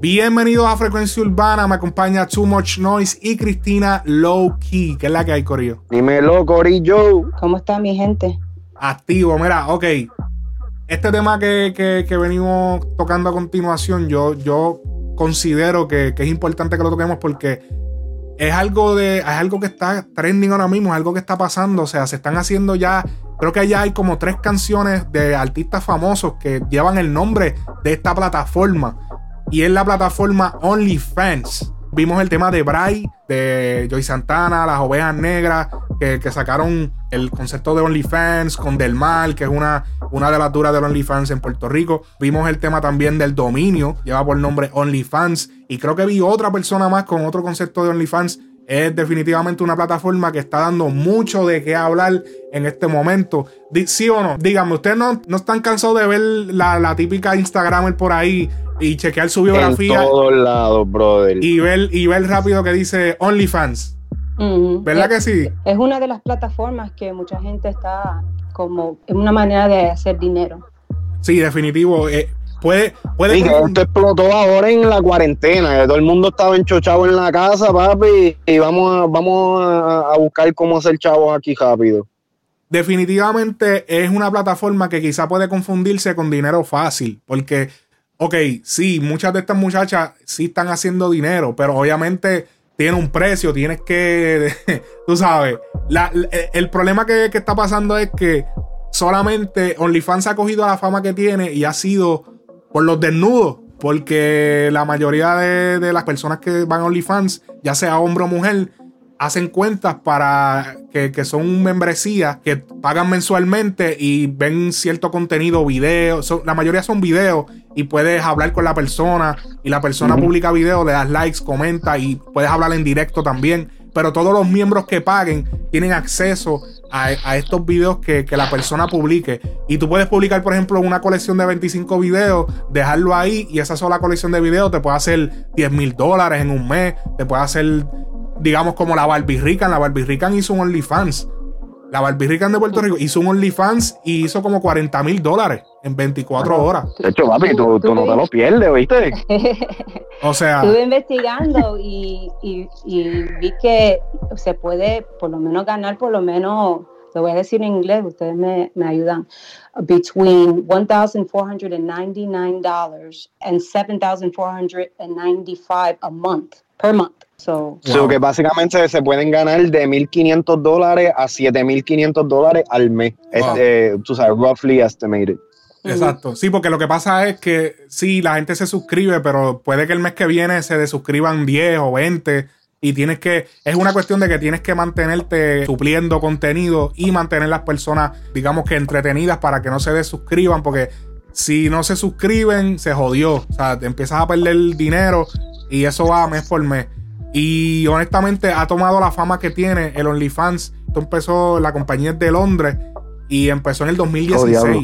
Bienvenidos a Frecuencia Urbana, me acompaña Too Much Noise y Cristina Low Key, que es la que hay, Corillo. Dímelo, Corillo. ¿Cómo está mi gente? Activo, mira, ok. Este tema que, que- que venimos tocando a continuación, yo, yo considero que, que es importante que lo toquemos porque es algo de. Es algo que está trending ahora mismo, es algo que está pasando. O sea, se están haciendo ya. Creo que ya hay como tres canciones de artistas famosos que llevan el nombre de esta plataforma. Y es la plataforma OnlyFans. Vimos el tema de Bray, de Joy Santana, las ovejas negras, que, que sacaron el concepto de OnlyFans con Del Mal, que es una, una de las duras del OnlyFans en Puerto Rico. Vimos el tema también del dominio, lleva por nombre OnlyFans. Y creo que vi otra persona más con otro concepto de OnlyFans. Es definitivamente una plataforma que está dando mucho de qué hablar en este momento. ¿Sí o no? Díganme, ¿ustedes no, no están cansados de ver la, la típica Instagramer por ahí y chequear su En biografía todos lados, brother. y ver, y ver rápido que dice OnlyFans? ¿Verdad que sí? Es una de las plataformas que mucha gente está como en una manera de hacer dinero. Sí, definitivo. eh, puede puede Sí, que esto explotó ahora en la cuarentena, que todo el mundo estaba enchochado en la casa, papi, y vamos a, vamos a, a buscar cómo hacer chavos aquí rápido. definitivamente es una plataforma que quizá puede confundirse con dinero fácil, porque, ok, sí, muchas de estas muchachas sí están haciendo dinero, pero obviamente tiene un precio, tienes que, tú sabes, la- el problema que, que está pasando es que solamente OnlyFans ha cogido la fama que tiene y ha sido por los desnudos. Porque la mayoría de, de las personas que van a OnlyFans, ya sea hombre o mujer, hacen cuentas para que, que son membresías que pagan mensualmente y ven cierto contenido, videos. la mayoría son videos y puedes hablar con la persona y la persona publica videos, le das likes, comenta y puedes hablar en directo también. Pero todos los miembros que paguen tienen acceso a, estos videos que, que la persona publique. Y tú puedes publicar, por ejemplo, una colección de 25 videos, dejarlo ahí y esa sola colección de videos te puede hacer 10 mil dólares en un mes, te puede hacer digamos como la Barbie Rican. La Barbie Rican hizo un OnlyFans. La Barbie Rican de Puerto Rico hizo un OnlyFans y hizo como 40 mil dólares en 24 horas. De hecho, papi, tú, tú no te lo pierdes, ¿viste? O sea, Estuve investigando y, y- y vi que se puede por lo menos ganar, por lo menos, lo voy a decir en inglés, ustedes me, me ayudan, between $1,499 and $7,495 a month, per month. So, So Wow. que básicamente se pueden ganar de 1.500 dólares a 7.500 dólares al mes. Wow. Este, tú sabes, roughly estimated. Exacto. Sí, porque lo que pasa es que sí, la gente se suscribe, pero puede que el mes que viene se desuscriban 10 o 20 y tienes que, es una cuestión de que tienes que mantenerte supliendo contenido y mantener las personas, digamos que entretenidas para que no se desuscriban, porque si no se suscriben, se jodió. O sea, te empiezas a perder dinero y eso va mes por mes. Y honestamente ha tomado la fama que tiene el OnlyFans. Esto empezó, la compañía es de Londres y empezó en el 2016. diablo.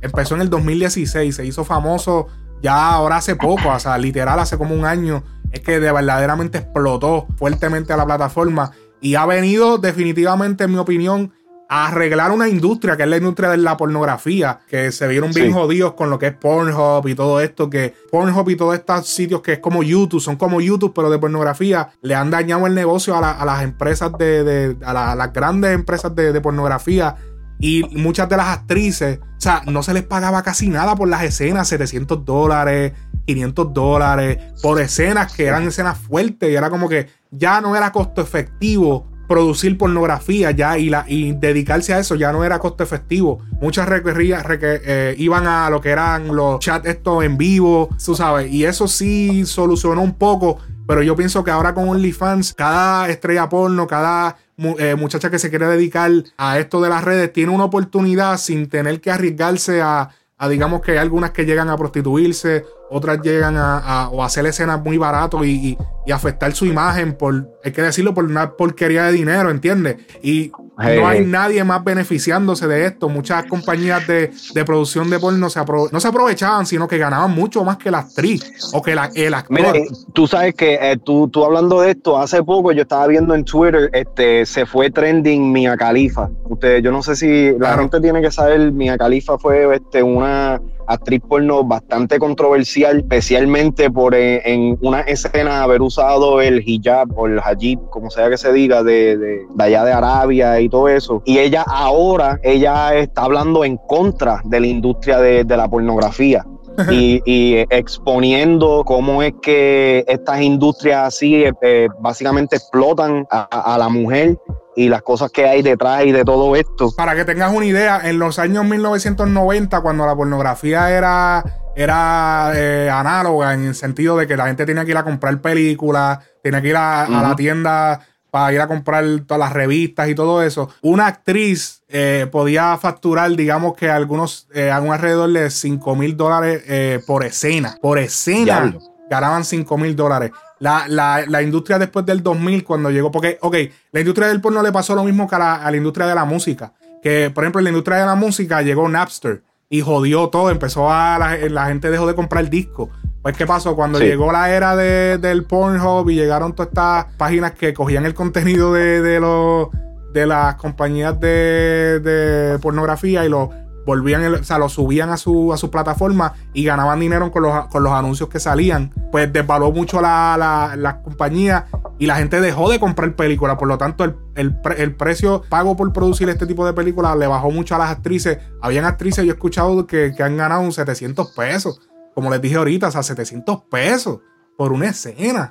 empezó en el 2016, se hizo famoso ya ahora hace poco, o sea, literal hace como un año. Es que de verdaderamente explotó fuertemente a la plataforma y ha venido definitivamente, en mi opinión, a arreglar una industria, que es la industria de la pornografía, que se vieron bien Sí. jodidos con lo que es Pornhub y todo esto, que Pornhub y todos estos sitios que es como YouTube, son como YouTube, pero de pornografía, le han dañado el negocio a, la- a las empresas de, de- a, la- a las grandes empresas de, de pornografía. Y muchas de las actrices, o sea, no se les pagaba casi nada por las escenas, 700 dólares, 500 dólares, por escenas que eran escenas fuertes y era como que ya no era costo efectivo producir pornografía ya y, la, y dedicarse a eso ya no era costo efectivo. Muchas requerían, reque- eh, iban a lo que eran los chats estos en vivo, tú sabes, y eso sí solucionó un poco, pero yo pienso que ahora con OnlyFans, cada estrella porno, cada eh, muchacha que se quiere dedicar a esto de las redes tiene una oportunidad sin tener que arriesgarse a, digamos que hay algunas que llegan a prostituirse, otras llegan a, hacer escenas muy y- y afectar su imagen por, hay que decirlo por una porquería de dinero, ¿entiendes? Y no hay nadie más beneficiándose de esto. Muchas compañías de, producción de porno se no se aprovechaban, sino que ganaban mucho más que la actriz o que la, el actor. Mira, tú sabes que eh, tú, tú hablando de esto, hace poco yo estaba viendo en Twitter, este, se fue trending Mia Khalifa. Ustedes, yo no sé si la gente tiene que saber, Mia Khalifa fue este, una actriz porno bastante controversial, especialmente por eh, en una escena haber usado el hijab o el hajib, como sea que se diga, de, de, allá de Arabia y todo eso. Y ella ahora, ella está hablando en contra de la industria de, la pornografía. y, exponiendo cómo es que estas industrias así eh, básicamente explotan a, la mujer y las cosas que hay detrás y de todo esto. Para que tengas una idea, en los años 1990, cuando la pornografía era, era eh, análoga en el sentido de que la gente tenía que ir a comprar películas, tenía que ir a, la tienda para ir a comprar todas las revistas y todo eso. Una actriz eh, podía facturar, digamos que algunos, eh, alrededor de 5 mil dólares eh, por escena. Por escena ganaban 5 mil dólares. La, industria después del 2000, cuando llegó, porque, ok, la industria del porno le pasó lo mismo que a la, industria de la música. Que, por ejemplo, en la industria de la música llegó Napster y jodió todo. Empezó a. La, gente dejó de comprar discos. Pues, ¿qué pasó? Cuando llegó la era del Pornhub y llegaron todas estas páginas que cogían el contenido de, los, de las compañías de, de pornografía y lo volvían, o sea, lo subían a su, a su plataforma y ganaban dinero con los, con los anuncios que salían. Pues desvaló mucho la, la, compañía y la gente dejó de comprar películas. Por lo tanto, el, el, precio pago por producir este tipo de películas le bajó mucho a las actrices. Habían actrices, yo he escuchado que, han ganado un 700 pesos. Como les dije ahorita, o sea, 700 pesos por una escena.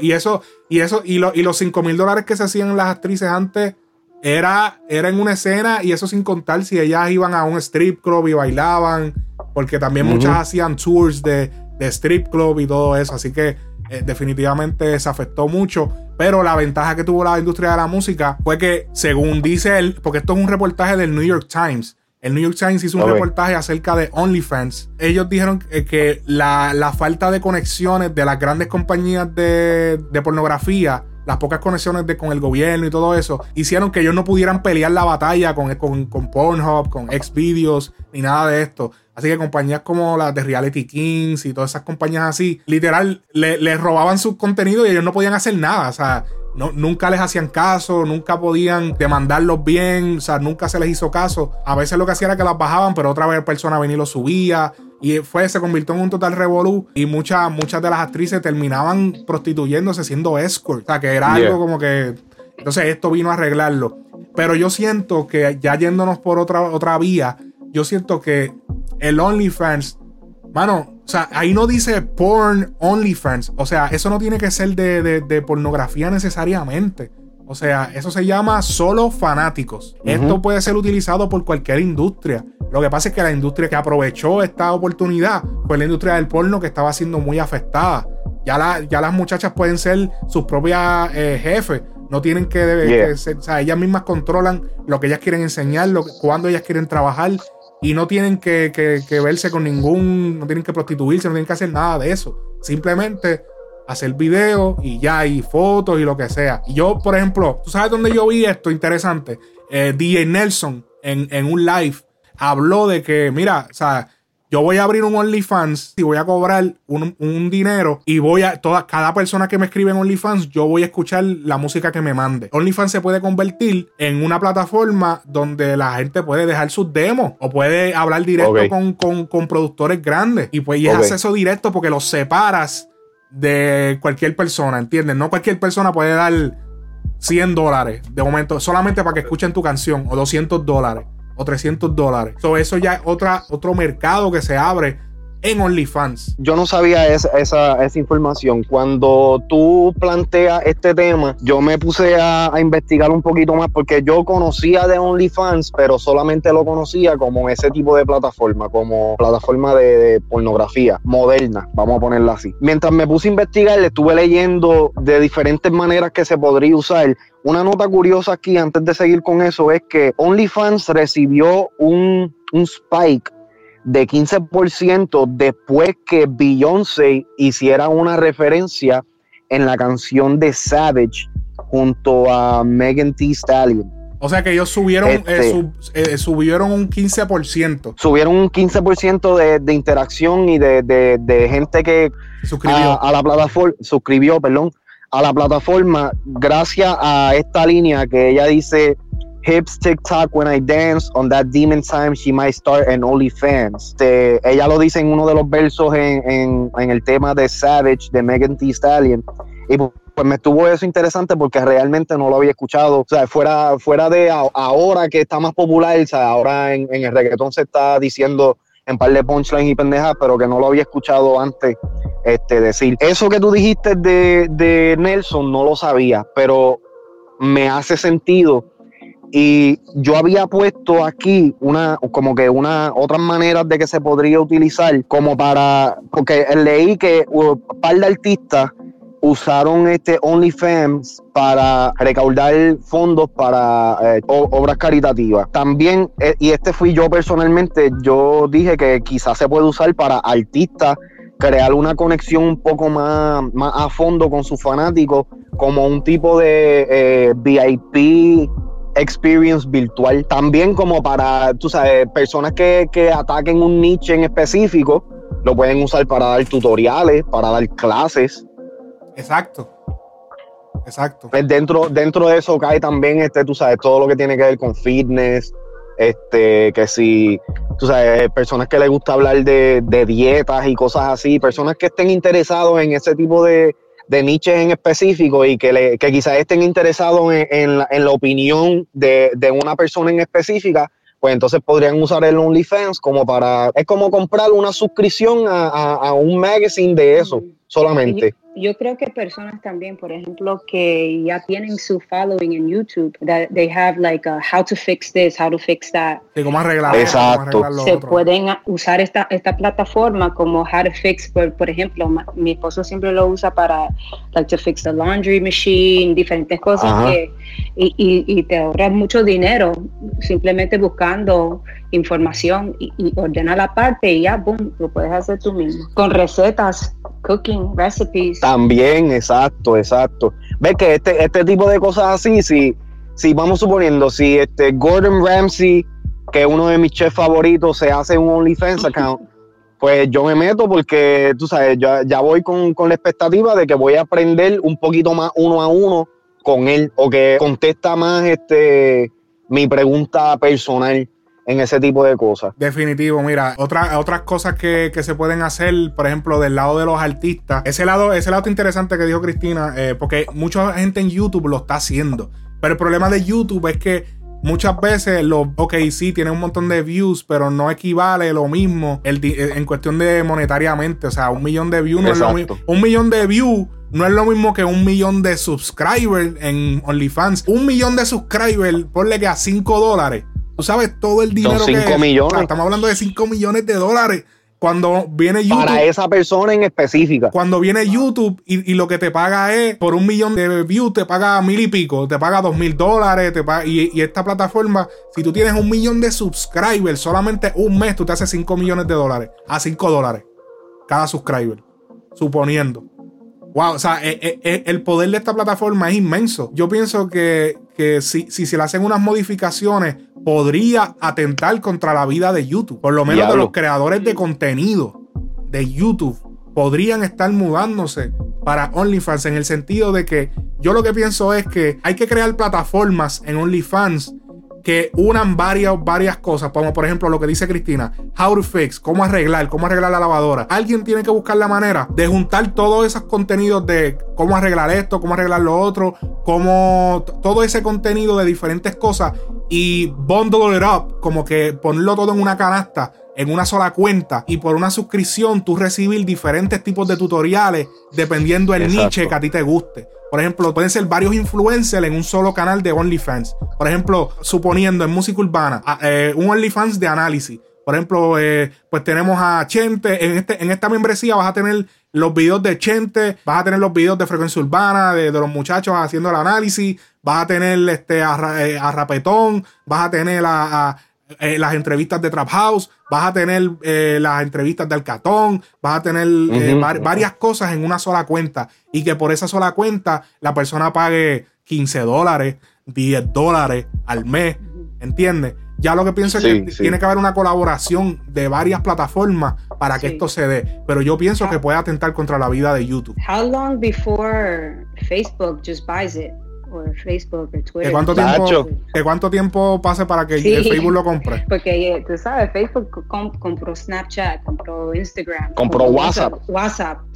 y eso, y eso, y, y los 5 mil dólares que se hacían las actrices antes era, era en una escena y eso sin contar si ellas iban a un strip club y bailaban, porque también muchas hacían tours de, strip club y todo eso, así que eh, definitivamente se afectó mucho, pero la ventaja que tuvo la industria de la música fue que, según dice él, porque esto es un reportaje del New York Times, el New York Times hizo un reportaje acerca de OnlyFans. Ellos dijeron que la, falta de conexiones de las grandes compañías de, de pornografía las pocas conexiones de, con el gobierno y todo eso, hicieron que ellos no pudieran pelear la batalla con, con, con Pornhub, con Xvideos, ni nada de esto. Así que compañías como las de Reality Kings y todas esas compañías así, literal, le, robaban su contenido y ellos no podían hacer nada. O sea, no, nunca les hacían caso, nunca podían demandarlos bien, o sea, nunca se les hizo caso. A veces lo que hacía era que las bajaban, pero otra vez persona venía y lo subía. Y fue, se convirtió en un total revolú. Y muchas, muchas de las actrices terminaban prostituyéndose siendo escort. O sea, que era algo como que. Entonces, esto vino a arreglarlo. Pero yo siento que ya yéndonos por otra, otra vía, yo siento que el OnlyFans, mano, o sea, ahí no dice porn OnlyFans. O sea, eso no tiene que ser de, de pornografía necesariamente. O sea, eso se llama solo fanáticos. Esto puede ser utilizado por cualquier industria. Lo que pasa es que la industria que aprovechó esta oportunidad fue la industria del porno que estaba siendo muy afectada. Ya, ya las muchachas pueden ser sus propias eh, jefes. No tienen que, ser, o sea, ellas mismas controlan lo que ellas quieren enseñar, lo, cuándo ellas quieren trabajar y no tienen que, que, verse con ningún, no tienen que prostituirse, no tienen que hacer nada de eso. Simplemente hacer videos y ya, y fotos y lo que sea. Y yo, por ejemplo, ¿tú sabes dónde yo vi esto interesante? Eh, DJ Nelson en, en, un live habló de que, mira, o sea, yo voy a abrir un OnlyFans y voy a cobrar un, un, dinero y voy a, toda, cada persona que me escribe en OnlyFans, yo voy a escuchar la música que me mande. OnlyFans se puede convertir en una plataforma donde la gente puede dejar sus demos o puede hablar directo con, con, con, productores grandes y pues y es acceso directo porque los separas de cualquier persona, ¿entiendes? No cualquier persona puede dar 100 dólares de momento solamente para que escuchen tu canción o 200 dólares o 300 dólares. eso ya es otra, otro mercado que se abre en OnlyFans. Yo no sabía esa, esa, esa, información. Cuando tú planteas este tema, yo me puse a, investigar un poquito más porque yo conocía de OnlyFans, pero solamente lo conocía como ese tipo de plataforma, como plataforma de, pornografía moderna, vamos a ponerla así. Mientras me puse a investigar, estuve leyendo de diferentes maneras que se podría usar. Una nota curiosa aquí, antes de seguir con eso, es que OnlyFans recibió un, un spike de 15% después que Beyoncé hiciera una referencia en la canción de Savage junto a Megan Thee Stallion. O sea que ellos subieron, eh, Este- eh, subieron un 15%. Subieron un 15% de, de interacción y de, de- de gente que Suscribió. a, a la plataforma, suscribió, perdón, a la plataforma gracias a esta línea que ella dice hips TikTok when I dance on that demon time she might start an OnlyFans. Este, ella lo dice en uno de los versos en, el tema de Savage de Megan Thee Stallion y pues, me estuvo eso interesante porque realmente no lo había escuchado. O sea, fuera, fuera de ahora que está más popular, o sea, ahora en, el reggaetón se está diciendo en par de punchlines y pendejas, pero que no lo había escuchado antes este, decir. Eso que tú dijiste de Nelson no lo sabía, pero me hace sentido. Y yo había puesto aquí una, como que una, otras maneras de que se podría utilizar, como para, porque leí que un par de artistas usaron este OnlyFans para recaudar fondos para eh, obras caritativas. También, eh, y este fui yo personalmente, yo dije que quizás se puede usar para artistas crear una conexión un poco más, más a fondo con sus fanáticos, como un tipo de eh, VIP experience virtual. También como para, tú sabes, personas que, que ataquen un nicho en específico, lo pueden usar para dar tutoriales, para dar clases. Exacto. Exacto. Pues dentro, dentro de eso cae también, este, tú sabes, todo lo que tiene que ver con fitness, este, que si, tú sabes, personas que les gusta hablar de, de dietas y cosas así, personas que estén interesados en ese tipo de, de niches en específico y que, le, que quizás estén interesados en, en la, en la opinión de, de una persona en específica, pues entonces podrían usar el OnlyFans como para, es como comprar una suscripción a, a, a un magazine de eso solamente. Yo creo que personas también, por ejemplo, que ya tienen su following en YouTube, that they have like a how to fix this, how to fix that. Sí, cómo arreglar cómo Exacto. arreglar Se otro. pueden usar esta, esta plataforma como how to fix, por, por ejemplo, ma- mi esposo siempre lo usa para like to fix the laundry machine, diferentes cosas Ajá. que y, y, y te ahorras mucho dinero simplemente buscando información y, y ordena la parte y ya, boom, lo puedes hacer tú mismo. Con recetas, cooking, recipes. También, exacto, exacto. Ves que este, este tipo de cosas así, si, si vamos suponiendo, si este Gordon Ramsay, que es uno de mis chefs favoritos, se hace un OnlyFans account, pues yo me meto porque, tú sabes, ya, ya voy con, con la expectativa de que voy a aprender un poquito más uno a uno con él, o que contesta más este mi pregunta personal en ese tipo de cosas. Definitivo, mira, otra, otras cosas que, que se pueden hacer, por ejemplo, del lado de los artistas. Ese lado, ese lado interesante que dijo Cristina, eh, porque mucha gente en YouTube lo está haciendo. Pero el problema de YouTube es que muchas veces los, ok, sí, tiene un montón de views, pero no equivale lo mismo el di- en cuestión de monetariamente. O sea, un millón de views no es lo mismo. Un millón de views no es lo mismo que un millón de subscribers en OnlyFans. Un millón de subscribers, ponle que a 5 dólares. Tú sabes todo el dinero cinco es. millones. O sea, estamos hablando de 5 millones de dólares. Cuando viene YouTube. Para esa persona en específica. Cuando viene YouTube y, y lo que te paga es por un millón de views, te paga mil y pico, te paga dos mil dólares, te paga- y, y esta plataforma, si tú tienes un millón de subscribers, solamente un mes tú te haces 5 millones de dólares a 5 dólares cada subscriber, suponiendo. Wow, o sea, eh, eh, eh, el poder de esta plataforma es inmenso. Yo pienso que, que si, si se le hacen unas modificaciones, podría atentar contra la vida de YouTube. Por lo menos de los creadores de contenido de YouTube podrían estar mudándose para OnlyFans en el sentido de que yo lo que pienso es que hay que crear plataformas en OnlyFans que unan varias, varias cosas, como por ejemplo lo que dice Cristina, how to fix, cómo arreglar, cómo arreglar la lavadora. Alguien tiene que buscar la manera de juntar todos esos contenidos de cómo arreglar esto, cómo arreglar lo otro, cómo todo ese contenido de diferentes cosas y bundle it up, como que ponerlo todo en una canasta, en una sola cuenta y por una suscripción tú recibir diferentes tipos de tutoriales dependiendo del niche que a ti te guste. Por ejemplo, pueden ser varios influencers en un solo canal de OnlyFans. Por ejemplo, suponiendo en música urbana, eh, un OnlyFans de análisis. Por ejemplo, eh, pues tenemos a Chente. En, este, en esta membresía vas a tener los videos de Chente, vas a tener los videos de frecuencia urbana, de, de los muchachos haciendo el análisis, vas a tener este, a, eh, a Rapetón, vas a tener a, a- eh, las entrevistas de Trap House, vas a tener eh, las entrevistas de Alcatón, vas a tener eh, varias cosas en una sola cuenta y que por esa sola cuenta la persona pague 15 dólares, 10 dólares al mes, ¿entiendes? Ya lo que pienso es que tiene que haber una colaboración de varias plataformas para que esto se dé. Pero yo pienso que puede atentar contra la vida de YouTube. How long before Facebook just buys it? O Facebook, o Twitter. ¿De cuánto, tiempo, ¿De cuánto tiempo pase para que Facebook lo compre? Porque eh, tú sabes, Facebook compró Snapchat, compró Instagram, compró, WhatsApp. WhatsApp.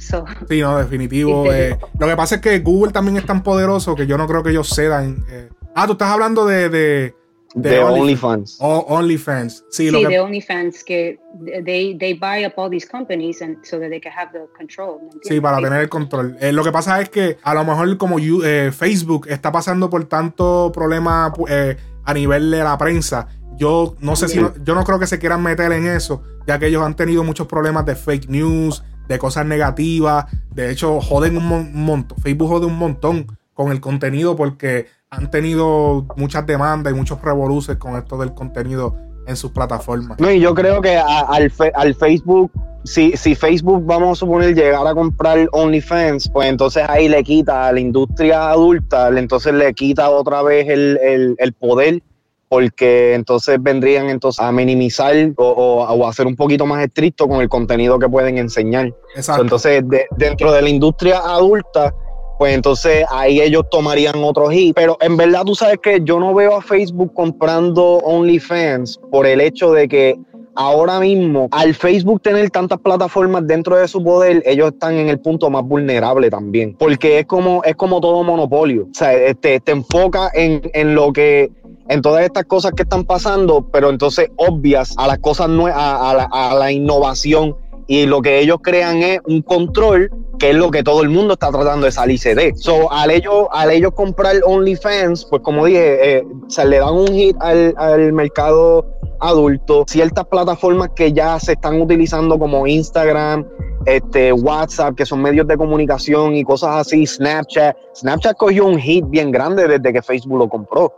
Sí, no, definitivo. Eh, lo que pasa es que Google también es tan poderoso que yo no creo que ellos cedan. Eh. Ah, tú estás hablando de de, OnlyFans. Oh, OnlyFans. Sí, sí de OnlyFans que they, they buy up all these companies and so that they can have the control. Sí, para tener el control. Eh, lo que pasa es que a lo mejor como eh, Facebook está pasando por tanto problema eh, a nivel de la prensa, yo no sé si yo no creo que se quieran meter en eso, ya que ellos han tenido muchos problemas de fake news, de cosas negativas. De hecho, joden un montón. Facebook jode un montón con el contenido porque han tenido muchas demandas y muchos revoluces con esto del contenido en sus plataformas. No, y yo creo que al, al Facebook, si, si Facebook, vamos a suponer, llegar a comprar OnlyFans, pues entonces ahí le quita a la industria adulta, entonces le quita otra vez el, poder porque entonces vendrían entonces a minimizar o, o, a ser un poquito más estricto con el contenido que pueden enseñar. Exacto. Entonces, dentro de la industria adulta, pues entonces ahí ellos tomarían otro hit. Pero en verdad tú sabes que yo no veo a Facebook comprando OnlyFans por el hecho de que ahora mismo, al Facebook tener tantas plataformas dentro de su poder, ellos están en el punto más vulnerable también. Porque es como, es como todo monopolio. O sea, este, te enfoca en, en lo que en todas estas cosas que están pasando, pero entonces obvias a las cosas a, la, a la innovación y lo que ellos crean es un control que es lo que todo el mundo está tratando de salirse de. So, al ellos, al ellos comprar OnlyFans, pues como dije, eh, se le dan un hit al, mercado adulto. Ciertas plataformas que ya se están utilizando como Instagram, este, WhatsApp, que son medios de comunicación y cosas así, Snapchat. Snapchat cogió un hit bien grande desde que Facebook lo compró.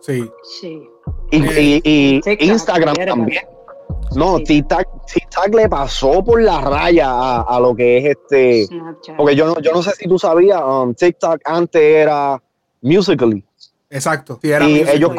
Sí. Sí. Y, Instagram también. No, TikTok, le pasó por la raya a, lo que es este. Porque yo no, yo no sé si tú sabías, um, TikTok antes era Musically. Exacto. y ellos,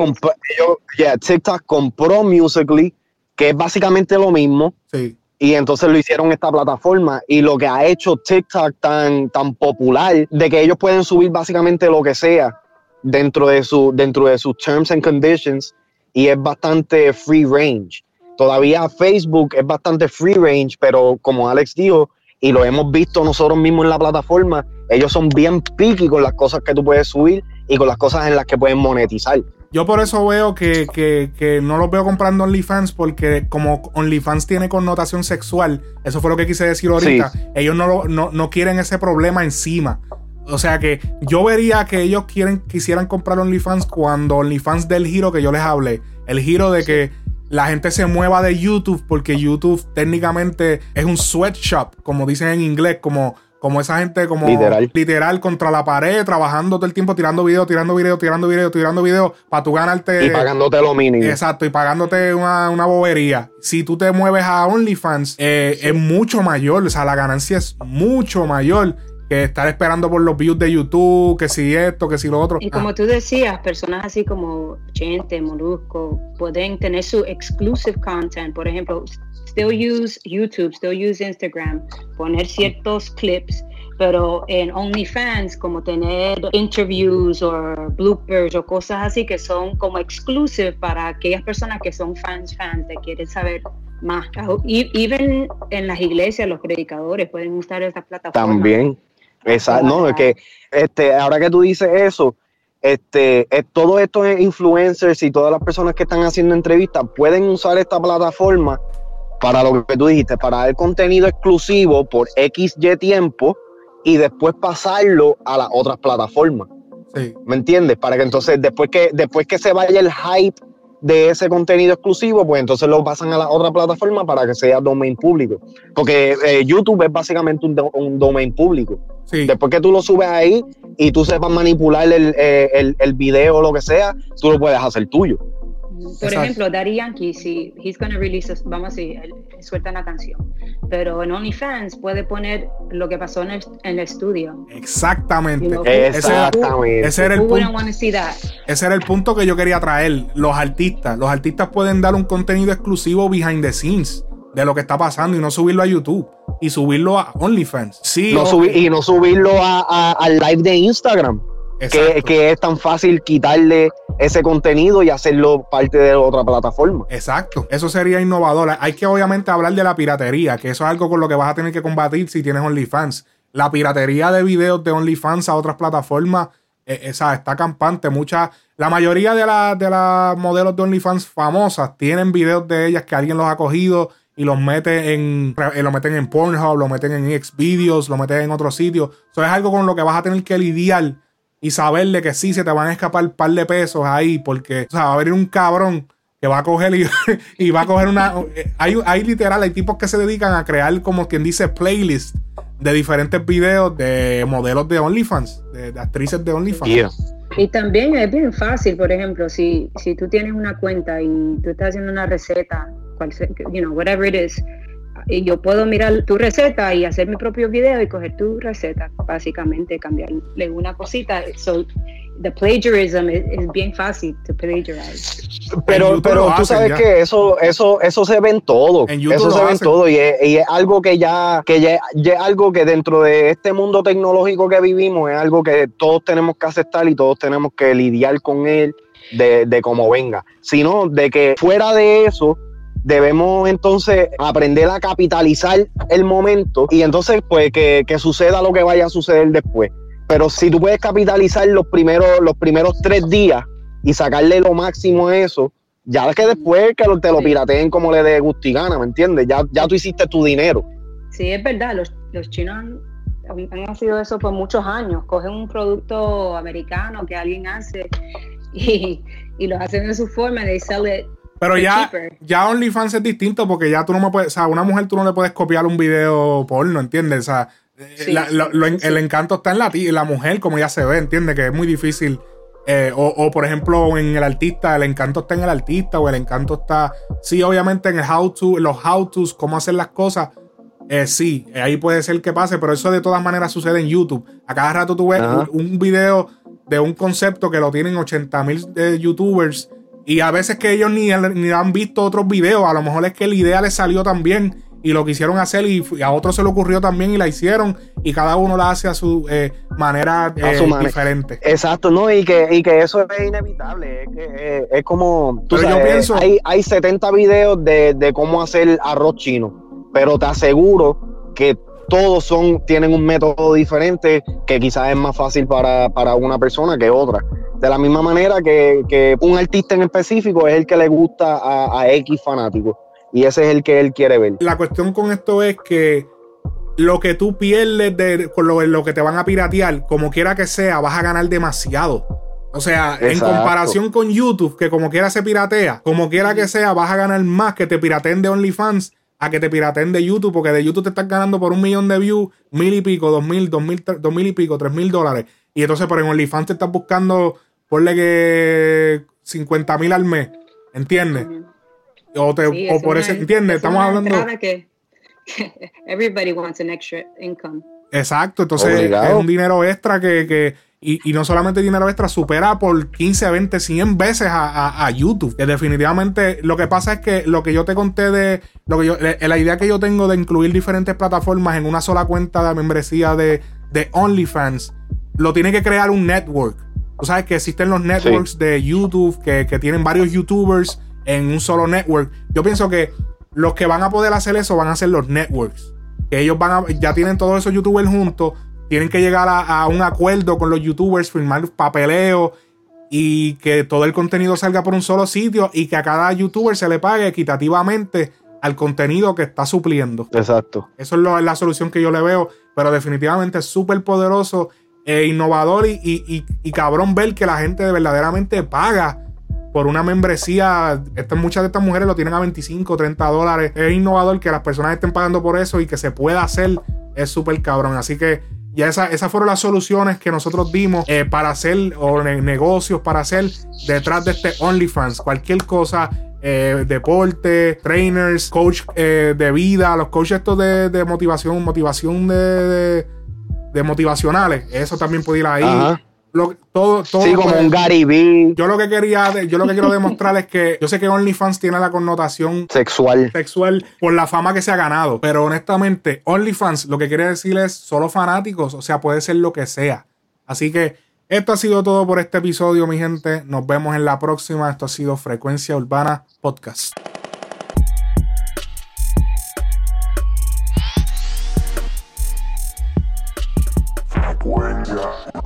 TikTok compró Musically, que es básicamente lo mismo. Sí. Y entonces lo hicieron esta plataforma. Y lo que ha hecho TikTok tan, tan popular, de que ellos pueden subir básicamente lo que sea dentro de, su, dentro de sus terms and conditions. Y es bastante free range. Todavía Facebook es bastante free range, pero como Alex dijo, y lo hemos visto nosotros mismos en la plataforma, ellos son bien picky con las cosas que tú puedes subir y con las cosas en las que pueden monetizar. Yo por eso veo que, no los veo comprando OnlyFans porque como OnlyFans tiene connotación sexual, eso fue lo que quise decir ahorita, ellos no, no, no, quieren ese problema encima. O sea que yo vería que ellos quieren, quisieran comprar OnlyFans cuando OnlyFans del giro que yo les hablé, el giro de que la gente se mueva de YouTube porque YouTube técnicamente es un sweatshop, como dicen en inglés, como, como esa gente como literal. contra la pared, trabajando todo el tiempo, tirando video, tirando video, tirando video, tirando video, para tú ganarte. Y pagándote lo mínimo. Exacto, y pagándote una, una bobería. Si tú te mueves a OnlyFans, eh, es mucho mayor, o sea, la ganancia es mucho mayor que estar esperando por los views de YouTube, que si esto, que si lo otro. Y como ah. tú decías, personas así como Gente, Molusco, pueden tener su exclusive content. Por ejemplo, still use YouTube, still use Instagram, poner ciertos clips, pero en OnlyFans, como tener interviews o bloopers o cosas así que son como exclusive para aquellas personas que son fans, fans, que quieren saber más. Even en las iglesias, los predicadores pueden usar esta plataforma. También no, es que este, ahora que tú dices eso, este, es, todos estos influencers y todas las personas que están haciendo entrevistas pueden usar esta plataforma para lo que tú dijiste, para dar contenido exclusivo por XY tiempo y después pasarlo a las otras plataformas. ¿Me entiendes? Para que entonces, después que, después que se vaya el hype de ese contenido exclusivo, pues entonces lo pasan a la otra plataforma para que sea domain público. Porque eh, YouTube es básicamente un, un domain público. Después que tú lo subes ahí y tú sepas manipular el, eh, el, el, video o lo que sea, tú lo puedes hacer tuyo. Por ejemplo, Daddy Yankee, si he's gonna release, vamos a decir, suelta una canción, pero en OnlyFans puede poner lo que pasó en el, en el estudio. Exactamente. Exactamente. Ese, era el punto, ese era el punto que yo quería traer. Los artistas, los artistas pueden dar un contenido exclusivo behind the scenes de lo que está pasando y no subirlo a YouTube y subirlo a OnlyFans. Sí, y no subirlo al live de Instagram. Que, que, es tan fácil quitarle ese contenido y hacerlo parte de otra plataforma. Exacto, eso sería innovador. Hay que obviamente hablar de la piratería, que eso es algo con lo que vas a tener que combatir si tienes OnlyFans. La piratería de videos de OnlyFans a otras plataformas eh, esa, está campante. Mucha, la mayoría de, las de modelos de OnlyFans famosas tienen videos de ellas que alguien los ha cogido y los mete en, eh, lo meten en Pornhub, lo meten en Xvideos, lo meten en otros sitios. Eso es algo con lo que vas a tener que lidiar y saberle que sí se te van a escapar un par de pesos ahí, porque o sea, va a venir un cabrón que va a coger y, va a coger una. Hay, hay literal, hay tipos que se dedican a crear, como quien dice, playlist de diferentes videos de modelos de OnlyFans, de, actrices de OnlyFans. Y también es bien fácil, por ejemplo, si, si tú tienes una cuenta y tú estás haciendo una receta cual, you know, whatever it is. Y yo puedo mirar tu receta y hacer mi propio video y coger tu receta, básicamente cambiarle una cosita. So, the plagiarism is, bien fácil to plagiarize. Pero, pero tú sabes que eso, eso, eso se ve en todo. eso se ve en todo y es, algo que ya, que ya, es algo que dentro de este mundo tecnológico que vivimos es algo que todos tenemos que aceptar y todos tenemos que lidiar con él de, de cómo venga. Sino de que fuera de eso, debemos entonces aprender a capitalizar el momento y entonces pues que, suceda lo que vaya a suceder después. Pero si tú puedes capitalizar los primeros, los primeros tres días y sacarle lo máximo a eso, ya que después que te lo pirateen como le dé gustigana, ¿me entiendes? Ya, ya tú hiciste tu dinero. Sí, es verdad, los, los chinos han, han sido eso por muchos años. Cogen un producto americano que alguien hace y, y lo hacen en su forma, they sell it pero ya, ya OnlyFans es distinto porque ya tú no me puedes, o sea, a una mujer tú no le puedes copiar un video porno, ¿entiendes? O sea, eh, el encanto está en la, la mujer, como ya se ve, ¿entiendes? Que es muy difícil. Eh, o, por ejemplo, en el artista, el encanto está en el artista, o el encanto está, sí, obviamente en el how to, los how to's, cómo hacer las cosas, eh, sí, ahí puede ser que pase, pero eso de todas maneras sucede en YouTube. A cada rato tú ves un, video de un concepto que lo tienen 80 mil youtubers y a veces que ellos ni, ni, han visto otros videos, a lo mejor es que la idea les salió también y lo quisieron hacer y, a otros se le ocurrió también y la hicieron y cada uno la hace a su eh, manera eh, diferente. Exacto, ¿no? Y que, y que eso es inevitable, es, que, eh, es como, tú sabes, yo pienso, hay, hay 70 videos de, de cómo hacer arroz chino, pero te aseguro que todos son, tienen un método diferente que quizás es más fácil para, una persona que otra. De la misma manera que, un artista en específico es el que le gusta a, X fanático y ese es el que él quiere ver. La cuestión con esto es que lo que tú pierdes de, con lo, que te van a piratear, como quiera que sea, vas a ganar demasiado. O sea, en comparación con YouTube, que como quiera se piratea, como quiera que sea, vas a ganar más que te pirateen de OnlyFans a que te pirateen de YouTube, porque de YouTube te estás ganando por un millón de views, mil y pico, dos mil, dos mil, dos mil y pico, tres mil dólares. Y entonces por en OnlyFans te estás buscando, ponle que 50 mil al mes, ¿entiendes? O, te, por eso, ¿entiendes? Estamos hablando... Que everybody wants an extra income. Exacto, entonces es un dinero extra que y, no solamente dinero extra, supera por 15, 20, 100 veces a, YouTube. Que definitivamente lo que pasa es que lo que yo te conté de. lo que yo, La idea que yo tengo de incluir diferentes plataformas en una sola cuenta de membresía de, de OnlyFans, lo tiene que crear un network. Tú sabes que existen los networks de YouTube que, que tienen varios YouTubers en un solo network. Yo pienso que los que van a poder hacer eso van a ser los networks. Que ellos van a, ya tienen todos esos YouTubers juntos tienen que llegar a, un acuerdo con los youtubers, firmar papeleo y que todo el contenido salga por un solo sitio y que a cada youtuber se le pague equitativamente al contenido que está supliendo. Exacto. Eso es, la solución que yo le veo, pero definitivamente es súper poderoso e innovador y, cabrón ver que la gente verdaderamente paga por una membresía. muchas de estas mujeres lo tienen a 25, 30 dólares. Es innovador que las personas estén pagando por eso y que se pueda hacer. Es súper cabrón. Así que Y esa, esas fueron las soluciones que nosotros dimos eh, para hacer, o negocios para hacer detrás de este OnlyFans. Cualquier cosa, eh, deporte, trainers, coach eh, de vida, los coaches estos de, motivación, motivación de, de, motivacionales. Eso también puede ir ahí todo, todo sí, como un Gary B. Yo lo que quería, yo lo que quiero demostrar es que yo sé que OnlyFans tiene la connotación sexual. sexual por la fama que se ha ganado, pero honestamente, OnlyFans lo que quiere decir es solo fanáticos, o sea, puede ser lo que sea. Así que esto ha sido todo por este episodio, mi gente. Nos vemos en la próxima. Esto ha sido Frecuencia Urbana Podcast. Frecuencia